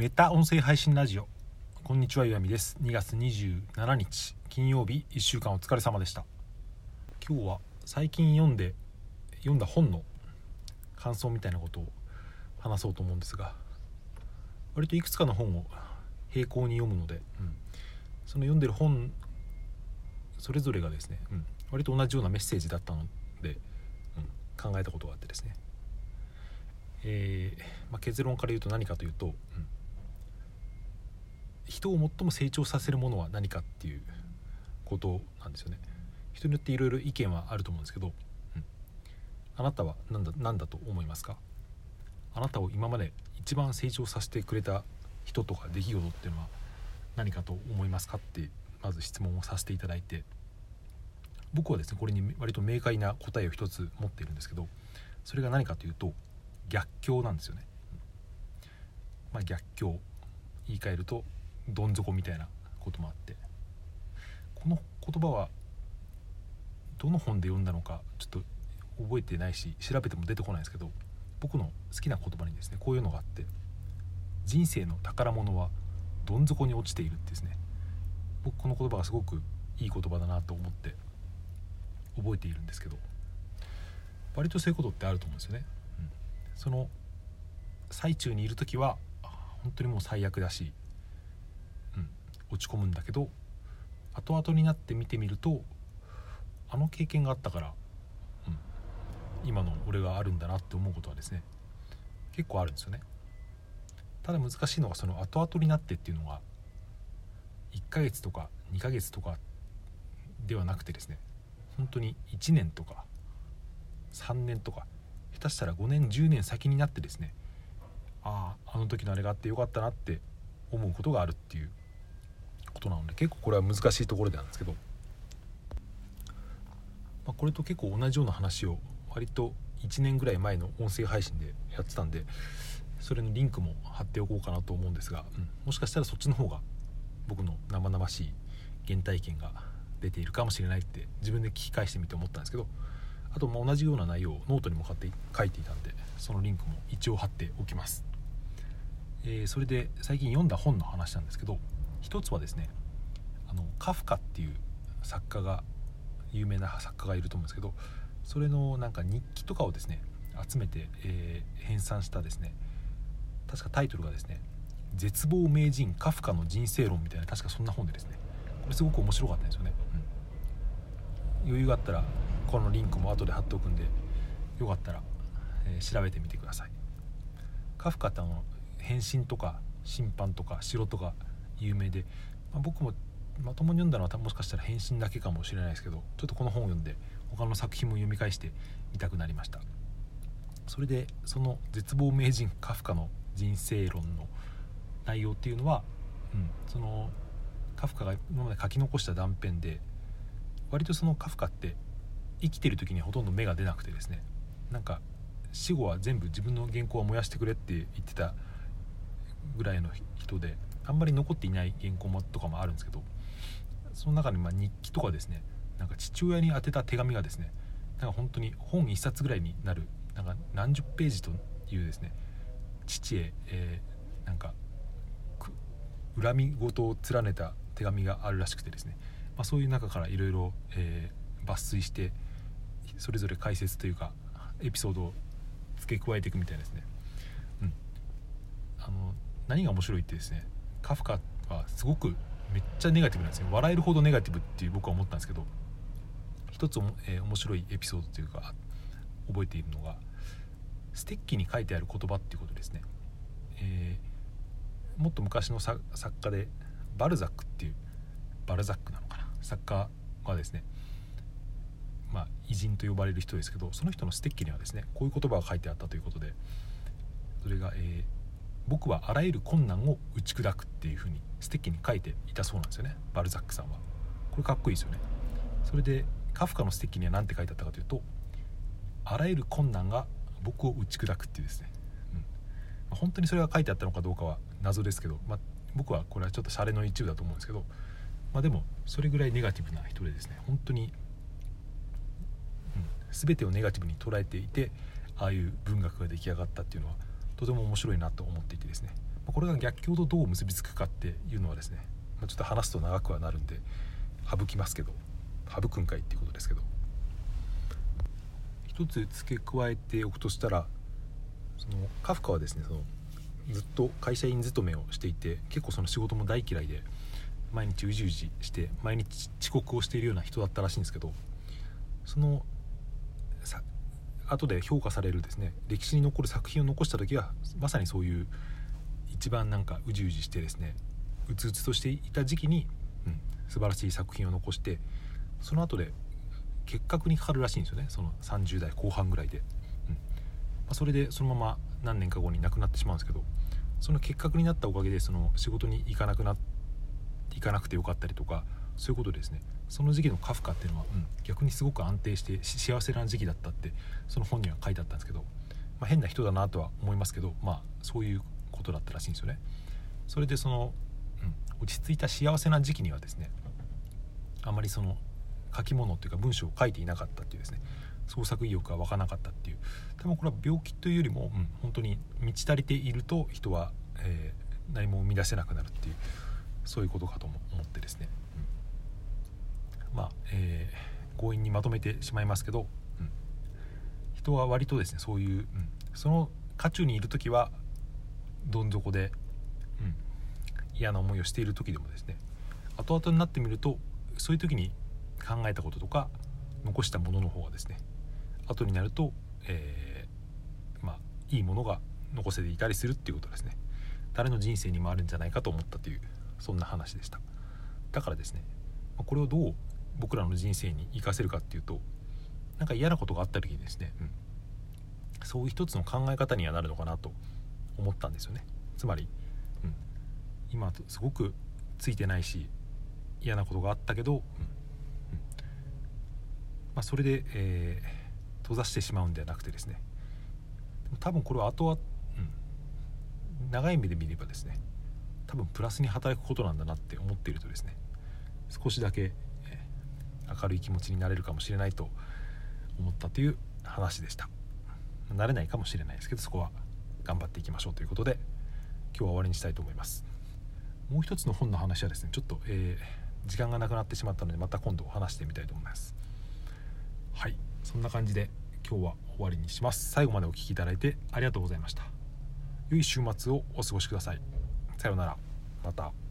メタ音声配信ラジオ。こんにちは岩見です。2月27日金曜日1週間お疲れ様でした。今日は最近読んで読んだ本の感想みたいなことを話そうと思うんですが割といくつかの本を並行に読むので、うん、その読んでる本それぞれがですね、うん、割と同じようなメッセージだったので、うん、考えたことがあってですね。えー、まあ、結論から言うと何かというと、うん、人を最も成長させるものは何かっていうことなんですよね。人によっていろいろ意見はあると思うんですけど、うん、あなたは何だ何だと思いますか？あなたを今まで一番成長させてくれた人とか出来事っていうのは何かと思いますかってまず質問をさせていただいて。僕はですねこれに割と明快な答えを一つ持っているんですけどそれが何かというと逆境なんですよね、まあ、逆境。言い換えるとどん底みたいなこともあって。この言葉はどの本で読んだのかちょっと覚えてないし調べても出てこないですけど僕の好きな言葉にですねこういうのがあって。人生の宝物はどん底に落ちているってですね。僕この言葉がすごくいい言葉だなと思って覚えているんですけど。割とそういうことってあると思うんですよね。その最中にいる時は本当にもう最悪だし、落ち込むんだけど後々になって見てみるとあの経験があったから、うん、今の俺があるんだなって思うことはですね結構あるんですよね。ただ難しいのがその後々になってっていうのが1ヶ月とか2ヶ月とかではなくてですね本当に1年とか3年とか下手したら5年10年先になってですねあああの時のあれがあってよかったなって思うことがあるっていうことなので結構これは難しいところでなんですけど、まあ、これと結構同じような話を割と1年ぐらい前の音声配信でやってたんでそれのリンクも貼っておこうかなと思うんですが、うん、もしかしたらそっちの方が僕の生々しい原体験が出ているかもしれないって自分で聞き返してみて思ったんですけどあと同じような内容をノートにもって書いていたんでそのリンクも一応貼っておきます、えー、それで最近読んだ本の話なんですけど一つはですねあのカフカっていう作家が有名な作家がいると思うんですけどそれのなんか日記とかをですね集めて、えー、編纂したですね確かタイトルがですね「絶望名人カフカの人生論」みたいな確かそんな本でですねこれすごく面白かったんですよね、うん、余裕があったらこのリンクも後で貼っておくんでよかったら、えー、調べてみてください。カフカってあの変身とか審判とか城とか有名で、まあ、僕もまともに読んだのはもしかしたら変身だけかもしれないですけどちょっとこの本を読んで他の作品も読み返してみたくなりました。それでその絶望名人カフカの人生論の内容っていうのは、うん、そのカフカが今まで書き残した断片で割とそのカフカって生きてる時にほとんど芽が出なくてですね。なんか死後は全部自分の原稿は燃やしてくれって言ってたぐらいの人であんまり残っていない原稿もとかもあるんですけどその中にま日記とかですねなんか父親に宛てた手紙がですねなんか本当に本1冊ぐらいになるなんか何十ページというですね父へ、えー、なんか恨み事を連ねた手紙があるらしくてですね、まあ、そういう中からいろいろ抜粋してそれぞれ解説というかエピソードを付け加えていくみたいですね。うん、あの何が面白いってですねカフカはすごくめっちゃネガティブなんですよ。笑えるほどネガティブっていう僕は思ったんですけど一つ、えー、面白いエピソードというか覚えているのがステッキに書いてある言葉っていうことですね、えー、もっと昔の作家でバルザックっていうバルザックなのかな？作家がですねまあ、偉人と呼ばれる人ですけどその人のステッキにはですねこういう言葉が書いてあったということでそれが、えー「僕はあらゆる困難を打ち砕く」っていうふうにステッキに書いていたそうなんですよねバルザックさんは。これかっこいいですよね。それでカフカのステッキには何て書いてあったかというと「あらゆる困難が僕を打ち砕く」っていうですね、うんまあ、本当にそれが書いてあったのかどうかは謎ですけど、まあ、僕はこれはちょっとシャレの一部だと思うんですけど、まあ、でもそれぐらいネガティブな人でですね本当にうん全てをネガティブに捉えていてああいう文学が出来上がったっていうのはとても面白いなと思っていてですね。これが逆境とどう結びつくかっていうのはですねちょっと話すと長くはなるんで省きますけど省くんかいっていうことですけど。一つ付け加えておくとしたらそのカフカはですねそのずっと会社員勤めをしていて結構その仕事も大嫌いで毎日うじうじして毎日遅刻をしているような人だったらしいんですけどその後で評価されるですね。歴史に残る作品を残した時はまさにそういう一番なんかうじうじしてですねうつうつとしていた時期に、うん、素晴らしい作品を残してその後で結核にかかるらしいんですよね。その30代後半ぐらいで、うん。まあ、それでそのまま何年か後に亡くなってしまうんですけどその結核になったおかげでその仕事に行かなくな行かなくてよかったりとかそういうことですねその時期のカフカっていうのは、うん、逆にすごく安定して幸せな時期だったってその本には書いてあったんですけど、まあ、変な人だなとは思いますけどまあそういうことだったらしいんですよね。それでその、うん、落ち着いた幸せな時期にはですねあまりその書き物というか文章を書いていなかったっていうですね創作意欲が湧かなかったっていう多分これは病気というよりも、うん、本当に満ち足りていると人は、えー、何も生み出せなくなるっていうそういうことかと思ってですね、強引にまとめてしまいますけど、うん、人は割とですねそういう、うん、その渦中にいる時はどん底で、うん、嫌な思いをしている時でもですね後々になってみるとそういう時に考えたこととか残したものの方がですね後になると、えー、まあいいものが残せていたりするっていうことですね。誰の人生にもあるんじゃないかと思ったというそんな話でした。だからですねこれをどう僕らの人生に生かせるかっていうとなんか嫌なことがあった時にですね、うん、そういう一つの考え方にはなるのかなと思ったんですよね。つまり、うん、今すごくついてないし嫌なことがあったけど、うんまあ、それで、えー、閉ざしてしまうんではなくてですね多分これは後は、うん、長い目で見ればですね多分プラスに働くことなんだなって思っているとですね少しだけ、明るい気持ちになれるかもしれないと思ったという話でした。なれないかもしれないですけどそこは頑張っていきましょうということで今日は終わりにしたいと思います。もう一つの本の話はですねちょっと、えー、時間がなくなってしまったのでまた今度話してみたいと思います。はいそんな感じで今日は終わりにします。最後までお聴きいただいてありがとうございました。良い週末をお過ごしください。さようなら。また。